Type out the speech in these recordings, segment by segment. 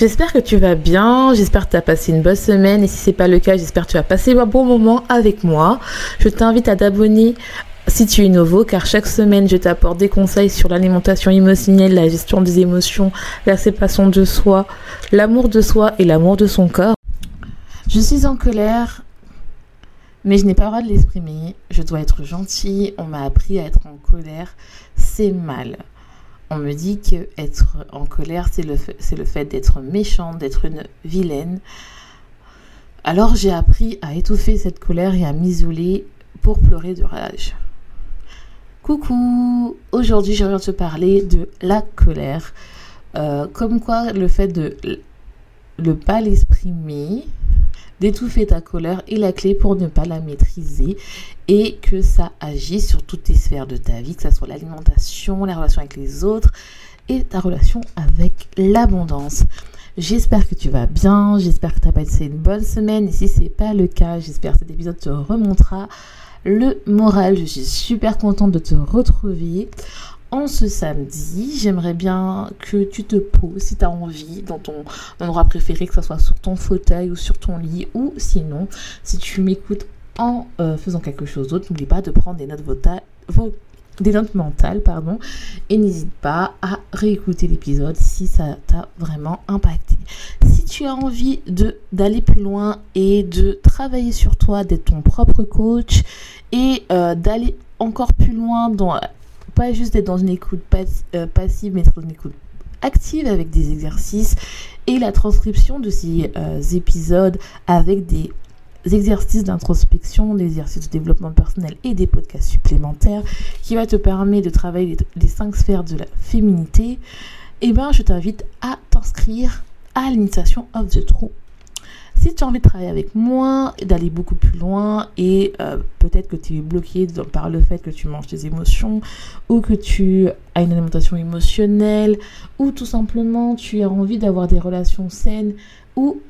J'espère que tu vas bien, j'espère que tu as passé une bonne semaine et si c'est pas le cas, j'espère que tu as passé un bon moment avec moi. Je t'invite à t'abonner si tu es nouveau, car chaque semaine, je t'apporte des conseils sur l'alimentation émotionnelle, la gestion des émotions, la séparation de soi, l'amour de soi et l'amour de son corps. Je suis en colère, mais je n'ai pas le droit de l'exprimer. Je dois être gentille. On m'a appris à être en colère. C'est mal on me dit que être en colère, c'est le, fait d'être méchante, d'être une vilaine. Alors j'ai appris à étouffer cette colère et à m'isoler pour pleurer de rage. Coucou, aujourd'hui je viens te parler de la colère. Euh, comme quoi le fait de ne pas l'exprimer, d'étouffer ta colère est la clé pour ne pas la maîtriser et que ça agit sur toutes les sphères de ta vie, que ce soit l'alimentation, la relation avec les autres et ta relation avec l'abondance. J'espère que tu vas bien, j'espère que tu as passé une bonne semaine et si ce n'est pas le cas, j'espère que cet épisode te remontera le moral. Je suis super contente de te retrouver en ce samedi. J'aimerais bien que tu te poses si tu as envie dans ton endroit préféré, que ce soit sur ton fauteuil ou sur ton lit, ou sinon, si tu m'écoutes en euh, faisant quelque chose d'autre, n'oublie pas de prendre des notes, mentales, pardon, et n'hésite pas à réécouter l'épisode si ça t'a vraiment impacté. Si tu as envie d'aller plus loin et de travailler sur toi, d'être ton propre coach et euh, d'aller encore plus loin dans pas juste être dans une écoute euh, passive, mais être dans une écoute active avec des exercices et la transcription de ces euh, épisodes avec des exercices d'introspection, des exercices de développement personnel et des podcasts supplémentaires qui va te permettre de travailler les, cinq sphères de la féminité, eh ben, je t'invite à t'inscrire à l'initiation of the True si tu as envie de travailler avec moi, d'aller beaucoup plus loin et euh, peut-être que tu es bloqué par le fait que tu manges tes émotions ou que tu as une alimentation émotionnelle ou tout simplement tu as envie d'avoir des relations saines ou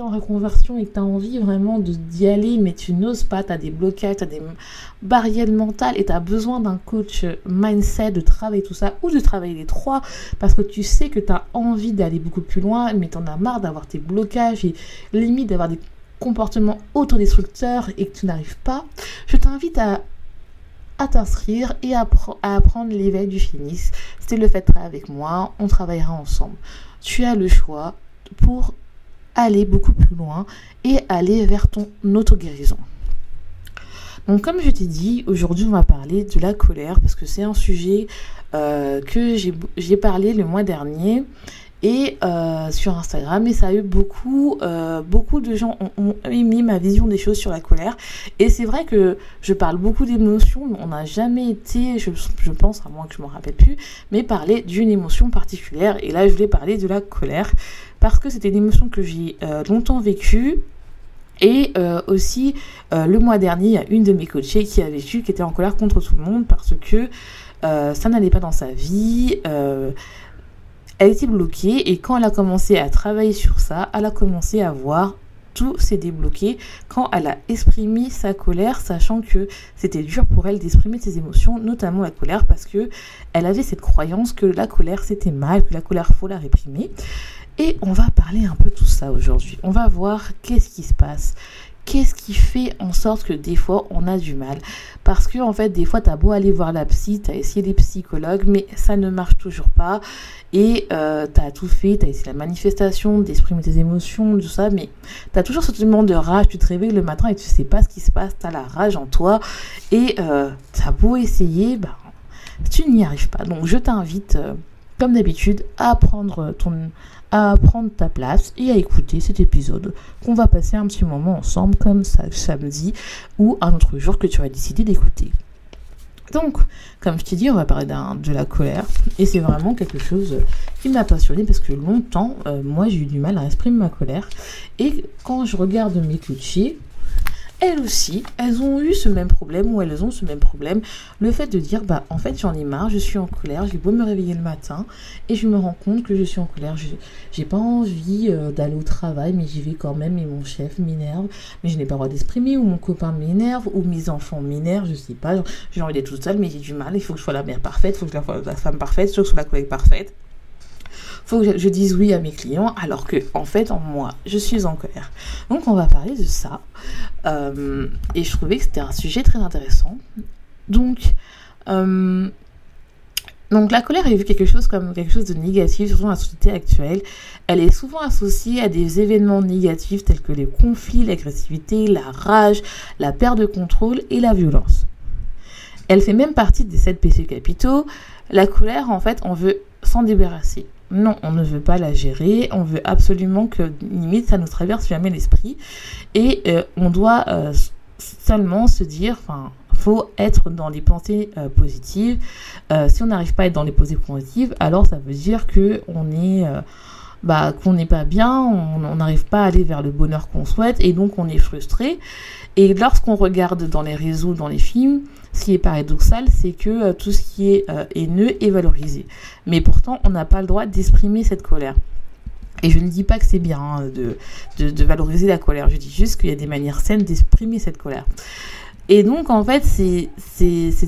en reconversion et que tu as envie vraiment d'y aller, mais tu n'oses pas, tu as des blocages, tu as des barrières mentales et tu as besoin d'un coach mindset, de travailler tout ça, ou de travailler les trois, parce que tu sais que tu as envie d'aller beaucoup plus loin, mais tu en as marre d'avoir tes blocages et limite d'avoir des comportements autodestructeurs et que tu n'arrives pas, je t'invite à à t'inscrire et à, à apprendre l'éveil du phénix. C'est le fait de travailler avec moi, on travaillera ensemble. Tu as le choix pour aller beaucoup plus loin et aller vers ton auto-guérison. Donc comme je t'ai dit, aujourd'hui on va parler de la colère parce que c'est un sujet euh, que j'ai parlé le mois dernier et euh, sur Instagram et ça a eu beaucoup euh, beaucoup de gens ont, émis ma vision des choses sur la colère. Et c'est vrai que je parle beaucoup d'émotions on n'a jamais été je, je, pense à moins que je m'en rappelle plus mais parler d'une émotion particulière. Et là je voulais parler de la colère parce que c'était une émotion que j'ai euh, longtemps vécue. Et aussi, le mois dernier, il y a une de mes coachées qui a vécu, qui était en colère contre tout le monde parce que ça n'allait pas dans sa vie elle était bloquée et quand elle a commencé à travailler sur ça, elle a commencé à voir tout s'est débloqué quand elle a exprimé sa colère, sachant que c'était dur pour elle d'exprimer ses émotions, notamment la colère, parce que elle avait cette croyance que la colère c'était mal, que la colère faut la réprimer. Et on va parler un peu de tout ça aujourd'hui. On va voir qu'est-ce qui se passe, qu'est-ce qui fait en sorte que des fois on a du mal? Parce que en fait, des fois, tu as beau aller voir la psy, tu as essayé les psychologues, mais ça ne marche toujours pas. Et euh, tu as tout fait, tu as essayé la manifestation, d'exprimer tes émotions, tout ça, mais tu as toujours ce sentiment de rage. Tu te réveilles le matin et tu sais pas ce qui se passe, tu as la rage en toi. Et euh, tu as beau essayer, bah, tu n'y arrives pas. Donc je t'invite, euh, comme d'habitude, à prendre ton à prendre ta place et à écouter cet épisode qu'on va passer un petit moment ensemble comme ça samedi ou un autre jour que tu as décidé d'écouter. Donc, comme je t'ai dit, on va parler de la colère. Et c'est vraiment quelque chose qui m'a passionné parce que longtemps, euh, moi, j'ai eu du mal à exprimer ma colère. Et quand je regarde mes coachés, elles aussi, elles ont eu ce même problème ou elles ont ce même problème. Le fait de dire, bah en fait j'en ai marre, je suis en colère, j'ai beau me réveiller le matin et je me rends compte que je suis en colère. J'ai pas envie euh, d'aller au travail, mais j'y vais quand même et mon chef m'énerve, mais je n'ai pas le droit d'exprimer ou mon copain m'énerve ou mes enfants m'énervent, je sais pas. J'ai envie d'être toute seule, mais j'ai du mal, il faut que je sois la mère parfaite, il faut que je sois la femme parfaite, il faut que je sois la collègue parfaite faut que je dise oui à mes clients alors que en fait en moi je suis en colère. Donc on va parler de ça euh, et je trouvais que c'était un sujet très intéressant. Donc euh, donc la colère est vue quelque chose comme quelque chose de négatif, surtout dans la société actuelle. Elle est souvent associée à des événements négatifs tels que les conflits, l'agressivité, la rage, la perte de contrôle et la violence. Elle fait même partie des sept péchés capitaux. La colère, en fait, on veut s'en débarrasser. Non, on ne veut pas la gérer. On veut absolument que, limite, ça nous traverse jamais l'esprit. Et euh, on doit euh, seulement se dire, enfin, faut être dans les pensées euh, positives. si on n'arrive pas à être dans les pensées positives, alors ça veut dire que on est bah, qu'on n'est pas bien, on n'arrive pas à aller vers le bonheur qu'on souhaite et donc on est frustré. Et lorsqu'on regarde dans les réseaux, dans les films, ce qui est paradoxal, c'est que euh, tout ce qui est euh, haineux est valorisé. Mais pourtant, on n'a pas le droit d'exprimer cette colère. Et je ne dis pas que c'est bien hein, de, de, valoriser la colère, je dis juste qu'il y a des manières saines d'exprimer cette colère. Et donc, en fait, c'est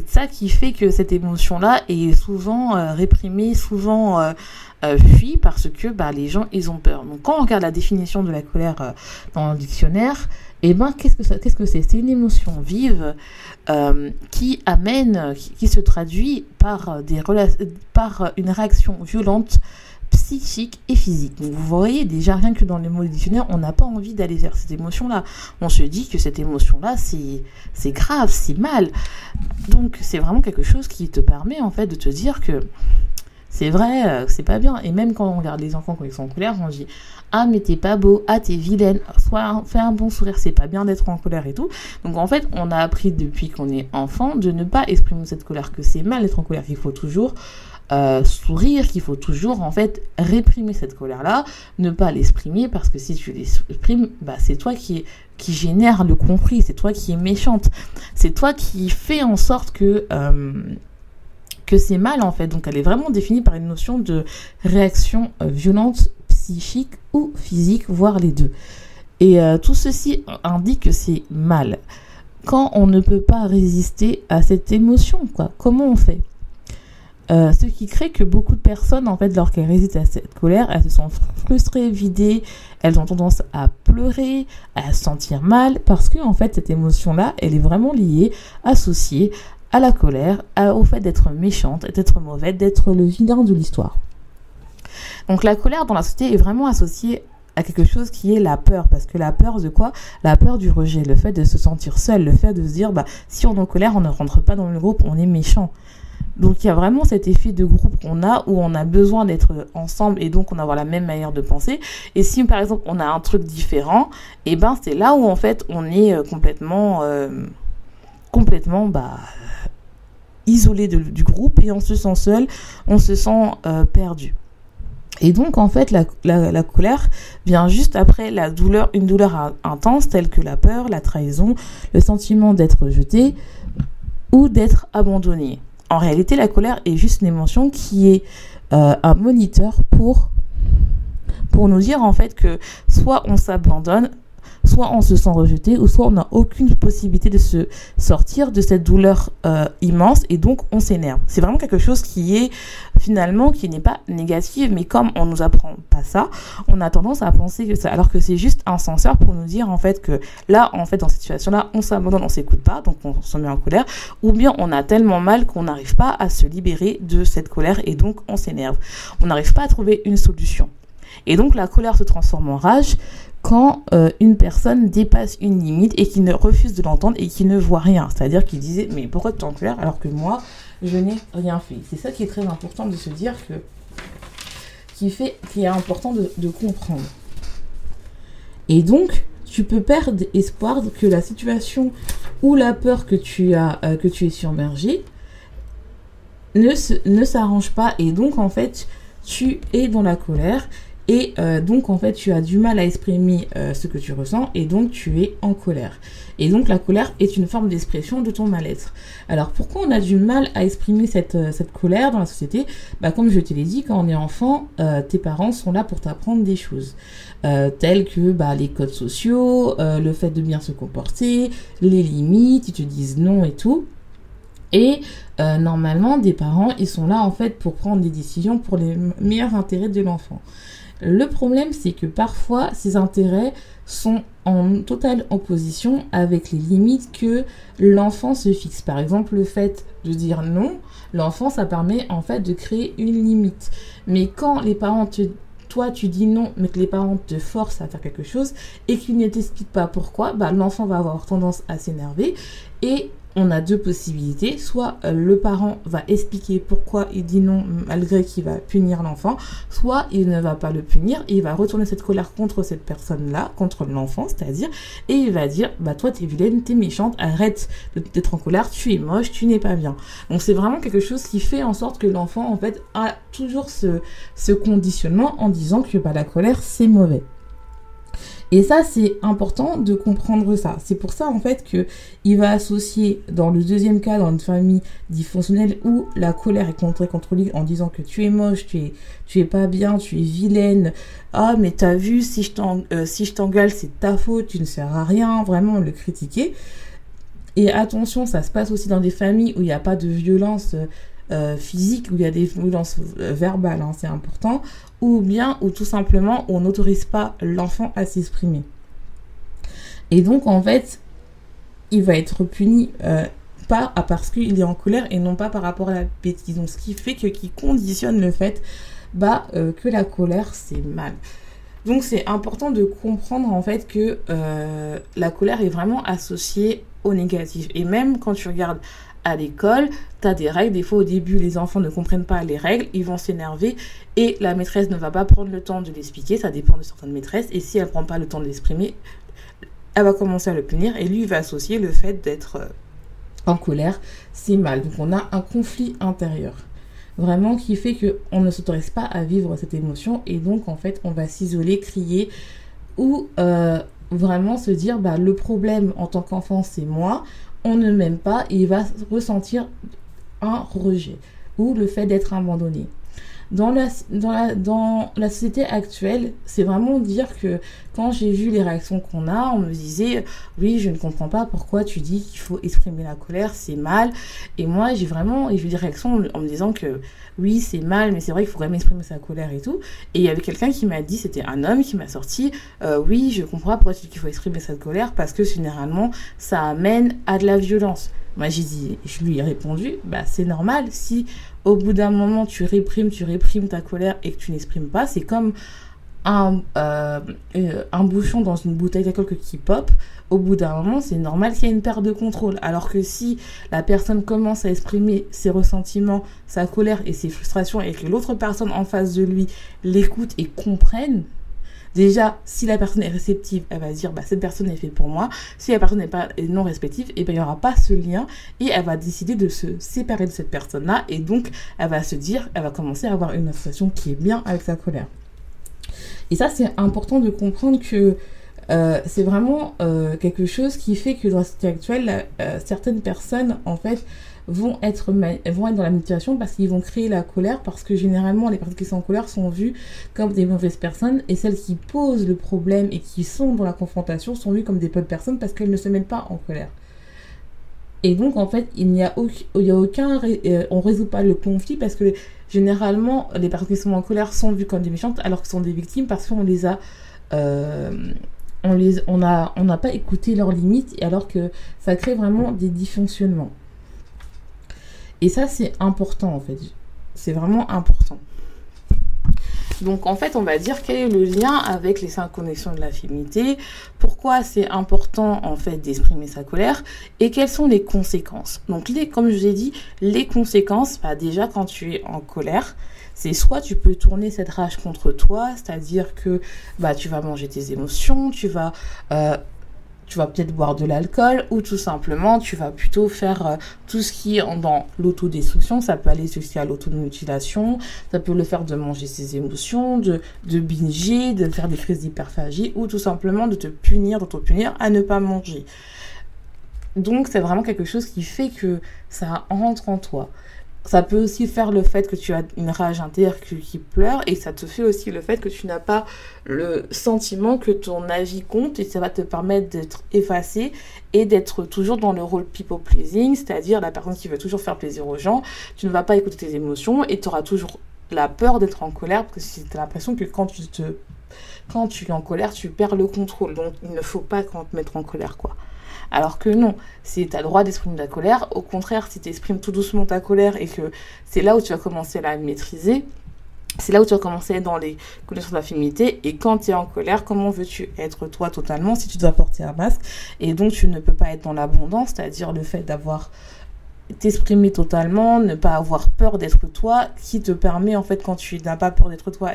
ça qui fait que cette émotion-là est souvent euh, réprimée, souvent euh, euh, fuie, parce que bah, les gens, ils ont peur. Donc, quand on regarde la définition de la colère dans le dictionnaire, eh ben, qu'est-ce que c'est -ce que C'est? Une émotion vive qui amène, qui, qui, se traduit par, des par une réaction violente psychique et physique. Vous voyez déjà rien que dans les mots dictionnaire, on n'a pas envie d'aller vers cette émotion-là. On se dit que cette émotion-là, c'est grave, c'est mal. Donc c'est vraiment quelque chose qui te permet en fait de te dire que c'est vrai, euh, c'est pas bien. Et même quand on regarde les enfants quand ils sont en colère, on dit ah mais t'es pas beau, ah t'es vilaine, soit fais un bon sourire, c'est pas bien d'être en colère et tout. Donc en fait, on a appris depuis qu'on est enfant de ne pas exprimer cette colère, que c'est mal d'être en colère, qu'il faut toujours euh, sourire, qu'il faut toujours en fait réprimer cette colère-là, ne pas l'exprimer parce que si tu l'exprimes, bah, c'est toi qui, qui génère le conflit, c'est toi qui es méchante, c'est toi qui fais en sorte que euh, que c'est mal en fait. Donc elle est vraiment définie par une notion de réaction euh, violente, psychique ou physique, voire les deux. Et tout ceci indique que c'est mal. Quand on ne peut pas résister à cette émotion, quoi, comment on fait? Euh, ce qui crée que beaucoup de personnes, en fait, lorsqu'elles résistent à cette colère, elles se sont frustrées, vidées, elles ont tendance à pleurer, à se sentir mal, parce que, en fait, cette émotion-là, elle est vraiment liée, associée à la colère, au fait d'être méchante, d'être mauvaise, d'être le vilain de l'histoire. Donc la colère dans la société est vraiment associée à quelque chose qui est la peur. Parce que la peur de quoi? La peur du rejet, le fait de se sentir seul, le fait de se dire, bah, si on est en colère, on ne rentre pas dans le groupe, on est méchant. Donc il y a vraiment cet effet de groupe qu'on a où on a besoin d'être ensemble et donc on a la même manière de penser. Et si par exemple on a un truc différent, eh ben c'est là où en fait on est euh, complètement euh, bah isolé du groupe et on se sent seul, on se sent euh, perdu. Et donc en fait la, la, colère vient juste après la douleur, une douleur intense telle que la peur, la trahison, le sentiment d'être jeté ou d'être abandonné. En réalité, la colère est juste une émotion qui est euh, un moniteur pour, pour nous dire en fait que soit on s'abandonne, soit on se sent rejeté, ou soit on n'a aucune possibilité de se sortir de cette douleur euh, immense et donc on s'énerve. C'est vraiment quelque chose qui est finalement qui n'est pas négatif, mais comme on nous apprend pas ça, on a tendance à penser que ça, alors que c'est juste un censeur pour nous dire en fait que là, en fait, dans cette situation-là, on s'abandonne, on s'écoute pas, donc on se met en colère, ou bien on a tellement mal qu'on n'arrive pas à se libérer de cette colère et donc on s'énerve. On n'arrive pas à trouver une solution. Et donc la colère se transforme en rage quand euh, une personne dépasse une limite et qui ne refuse de l'entendre et qui ne voit rien. C'est-à-dire qu'il disait mais pourquoi tu es en colère alors que moi je n'ai rien fait? C'est ça qui est très important de se dire que qui fait est important de, comprendre. Et donc tu peux perdre espoir que la situation ou la peur que tu as euh, que tu es submergé ne ne s'arrange pas et donc en fait tu es dans la colère et euh, donc en fait tu as du mal à exprimer euh, ce que tu ressens et donc tu es en colère. Et donc la colère est une forme d'expression de ton mal-être. Alors pourquoi on a du mal à exprimer cette, euh, cette colère dans la société? Bah, Comme je te l'ai dit, quand on est enfant, tes parents sont là pour t'apprendre des choses. telles que bah, les codes sociaux, le fait de bien se comporter, les limites, ils te disent non et tout. Et normalement, des parents, ils sont là en fait pour prendre des décisions pour les meilleurs intérêts de l'enfant. Le problème, c'est que parfois, ces intérêts sont en totale opposition avec les limites que l'enfant se fixe. Par exemple, le fait de dire non, l'enfant, ça permet en fait de créer une limite. Mais quand les parents te toi tu dis non, mais que les parents te forcent à faire quelque chose et qu'ils ne t'expliquent pas pourquoi, bah, l'enfant va avoir tendance à s'énerver et on a deux possibilités. Soit euh, le parent va expliquer pourquoi il dit non malgré qu'il va punir l'enfant, soit il ne va pas le punir il va retourner cette colère contre cette personne-là, contre l'enfant, c'est-à-dire, et il va dire, bah toi t'es vilaine, t'es méchante, arrête d'être en colère, tu es moche, tu n'es pas bien. Donc c'est vraiment quelque chose qui fait en sorte que l'enfant en fait a toujours ce, ce conditionnement en disant que bah, la colère c'est mauvais. Et ça, c'est important de comprendre ça. C'est pour ça, en fait, que il va associer, dans le deuxième cas, dans une famille dysfonctionnelle où la colère est contrée contre lui en disant que tu es moche, tu es, tu es pas bien, tu es vilaine. Ah, mais t'as vu, si je euh, t'engueule, c'est ta faute, tu ne sers à rien. Vraiment, le critiquer. Et attention, ça se passe aussi dans des familles où il n'y a pas de violence euh, physique, où il y a des violences euh, verbales, hein, c'est important, ou bien ou tout simplement on n'autorise pas l'enfant à s'exprimer. Et donc en fait, il va être puni euh, pas parce qu'il est en colère et non pas par rapport à la bêtise. Donc ce qui fait que qui conditionne le fait bah, euh, que la colère c'est mal. Donc c'est important de comprendre en fait que euh, la colère est vraiment associée au négatif. Et même quand tu regardes à l'école, tu as des règles. Des fois, au début, les enfants ne comprennent pas les règles, ils vont s'énerver et la maîtresse ne va pas prendre le temps de l'expliquer. Ça dépend de certaines maîtresses. Et si elle prend pas le temps de l'exprimer, elle va commencer à le punir et lui va associer le fait d'être euh, en colère, c'est mal. Donc on a un conflit intérieur vraiment qui fait que on ne s'autorise pas à vivre cette émotion et donc en fait on va s'isoler, crier ou euh, vraiment se dire bah le problème en tant qu'enfant c'est moi on ne m'aime pas et il va ressentir un rejet ou le fait d'être abandonné. Dans la, dans, la, dans la société actuelle, c'est vraiment dire que quand j'ai vu les réactions qu'on a, on me disait oui, je ne comprends pas pourquoi tu dis qu'il faut exprimer la colère, c'est mal. Et moi, j'ai vraiment vu des réactions en me disant que oui, c'est mal, mais c'est vrai qu'il faut vraiment exprimer sa colère et tout. Et il y avait quelqu'un qui m'a dit, c'était un homme qui m'a sorti, euh, oui, je comprends pourquoi tu dis qu'il faut exprimer cette colère parce que généralement, ça amène à de la violence. Moi, j'ai dit, je lui ai répondu, bah, c'est normal. Si au bout d'un moment, tu réprimes, tu réprimes ta colère et que tu n'exprimes pas, c'est comme un, euh, euh, un bouchon dans une bouteille d'alcool qui pop. Au bout d'un moment, c'est normal qu'il y ait une perte de contrôle. Alors que si la personne commence à exprimer ses ressentiments, sa colère et ses frustrations et que l'autre personne en face de lui l'écoute et comprenne, Déjà, si la personne est réceptive, elle va se dire, bah, cette personne est faite pour moi. Si la personne n'est pas non réceptive, eh ben, il n'y aura pas ce lien et elle va décider de se séparer de cette personne-là. Et donc, elle va se dire, elle va commencer à avoir une association qui est bien avec sa colère. Et ça, c'est important de comprendre que euh, c'est vraiment euh, quelque chose qui fait que dans la société actuelle, euh, certaines personnes, en fait, vont être, vont être dans la manipulation parce qu'ils vont créer la colère, parce que généralement les personnes qui sont en colère sont vues comme des mauvaises personnes et celles qui posent le problème et qui sont dans la confrontation sont vues comme des bonnes personnes parce qu'elles ne se mettent pas en colère. Et donc, en fait, il n'y a, aucun, il y a aucun. On résout pas le conflit parce que généralement, les personnes qui sont en colère sont vues comme des méchantes alors que sont des victimes parce qu'on les a. Euh, on les, on a, on n'a pas écouté leurs limites alors que ça crée vraiment des dysfonctionnements. Et ça, c'est important en fait. C'est vraiment important. Donc en fait, on va dire quel est le lien avec les cinq connexions de la féminité, pourquoi c'est important en fait d'exprimer sa colère et quelles sont les conséquences. Donc les, comme je vous ai dit, les conséquences, bah, déjà quand tu es en colère, c'est soit tu peux tourner cette rage contre toi, c'est-à-dire que bah tu vas manger tes émotions, tu vas euh, tu vas peut-être boire de l'alcool ou tout simplement tu vas plutôt faire euh, tout ce qui est dans l'autodestruction. Ça peut aller jusqu'à l'automutilation, ça peut le faire de manger ses émotions, de, de binger, de faire des crises d'hyperphagie ou tout simplement de te punir, de te punir à ne pas manger. Donc c'est vraiment quelque chose qui fait que ça rentre en toi. Ça peut aussi faire le fait que tu as une rage intérieure qui pleure et ça te fait aussi le fait que tu n'as pas le sentiment que ton avis compte et ça va te permettre d'être effacé et d'être toujours dans le rôle people pleasing, c'est-à-dire la personne qui veut toujours faire plaisir aux gens. Tu ne vas pas écouter tes émotions et tu auras toujours la peur d'être en colère parce que tu as l'impression que quand tu te quand tu es en colère, tu perds le contrôle. Donc il ne faut pas te mettre en colère quoi. Alors que non, c'est tu as le droit d'exprimer ta colère. Au contraire, si tu exprimes tout doucement ta colère et que c'est là où tu vas commencer à la maîtriser, c'est là où tu vas commencer dans les connaissances de la féminité. Et quand tu es en colère, comment veux-tu être toi totalement si tu dois porter un masque Et donc, tu ne peux pas être dans l'abondance, c'est-à-dire le fait d'avoir t'exprimer totalement, ne pas avoir peur d'être toi, qui te permet en fait quand tu n'as pas peur d'être toi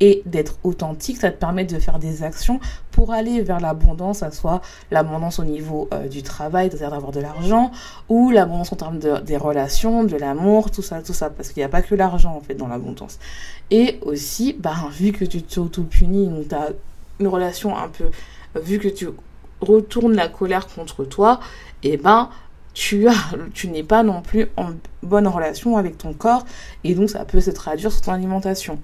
et d'être authentique, ça te permet de faire des actions pour aller vers l'abondance, à soit l'abondance au niveau euh, du travail, c'est-à-dire d'avoir de l'argent, ou l'abondance en termes de, des relations, de l'amour, tout ça, tout ça, parce qu'il n'y a pas que l'argent en fait dans l'abondance. Et aussi, bah, vu que tu t'auto-punis, donc tu une relation un peu, vu que tu retournes la colère contre toi, et ben tu, as, tu n'es pas non plus en bonne relation avec ton corps et donc ça peut se traduire sur ton alimentation.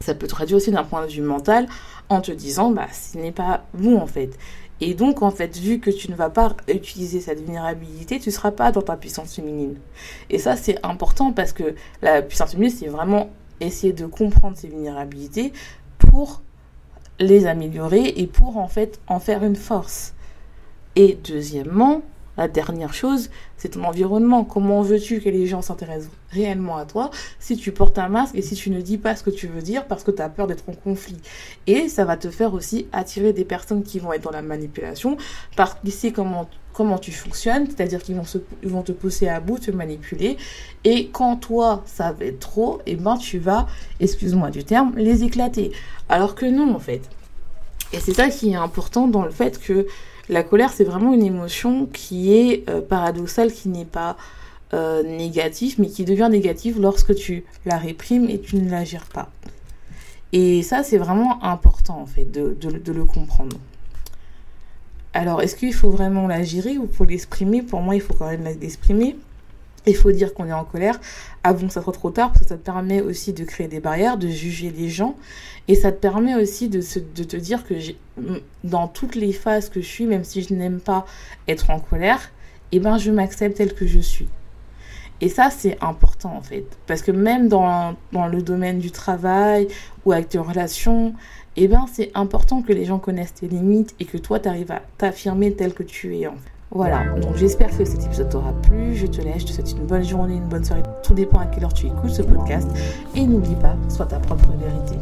Ça peut te traduire aussi d'un point de vue mental en te disant bah ce n'est pas bon en fait. Et donc en fait vu que tu ne vas pas utiliser cette vulnérabilité, tu ne seras pas dans ta puissance féminine. Et ça c'est important parce que la puissance féminine c'est vraiment essayer de comprendre ces vulnérabilités pour les améliorer et pour en fait en faire une force. Et deuxièmement, la dernière chose, c'est ton environnement. Comment veux-tu que les gens s'intéressent réellement à toi si tu portes un masque et si tu ne dis pas ce que tu veux dire parce que tu as peur d'être en conflit? Et ça va te faire aussi attirer des personnes qui vont être dans la manipulation parce qu'ils savent comment, comment tu fonctionnes, c'est-à-dire qu'ils vont, te pousser à bout, te manipuler. Et quand toi, ça va être trop, et eh ben tu vas, excuse-moi du terme, les éclater. Alors que non, en fait. Et c'est ça qui est important dans le fait que la colère, c'est vraiment une émotion qui est euh, paradoxale, qui n'est pas euh, négative, mais qui devient négative lorsque tu la réprimes et tu ne la gères pas. Et ça, c'est vraiment important, en fait, de, le comprendre. Alors, est-ce qu'il faut vraiment la gérer ou pour l'exprimer? Pour moi, il faut quand même l'exprimer. Il faut dire qu'on est en colère avant que ça soit trop tard, parce que ça te permet aussi de créer des barrières, de juger les gens, et ça te permet aussi de, de te dire que dans toutes les phases que je suis, même si je n'aime pas être en colère, eh ben je m'accepte tel que je suis. Et ça, c'est important en fait. Parce que même dans, dans, le domaine du travail ou avec tes relations, eh ben, c'est important que les gens connaissent tes limites et que toi, tu arrives à t'affirmer tel que tu es en fait. Voilà, donc j'espère que cet épisode t'aura plu. Je te laisse, je te souhaite une bonne journée, une bonne soirée. Tout dépend à quelle heure tu écoutes ce podcast. Et n'oublie pas, sois ta propre vérité.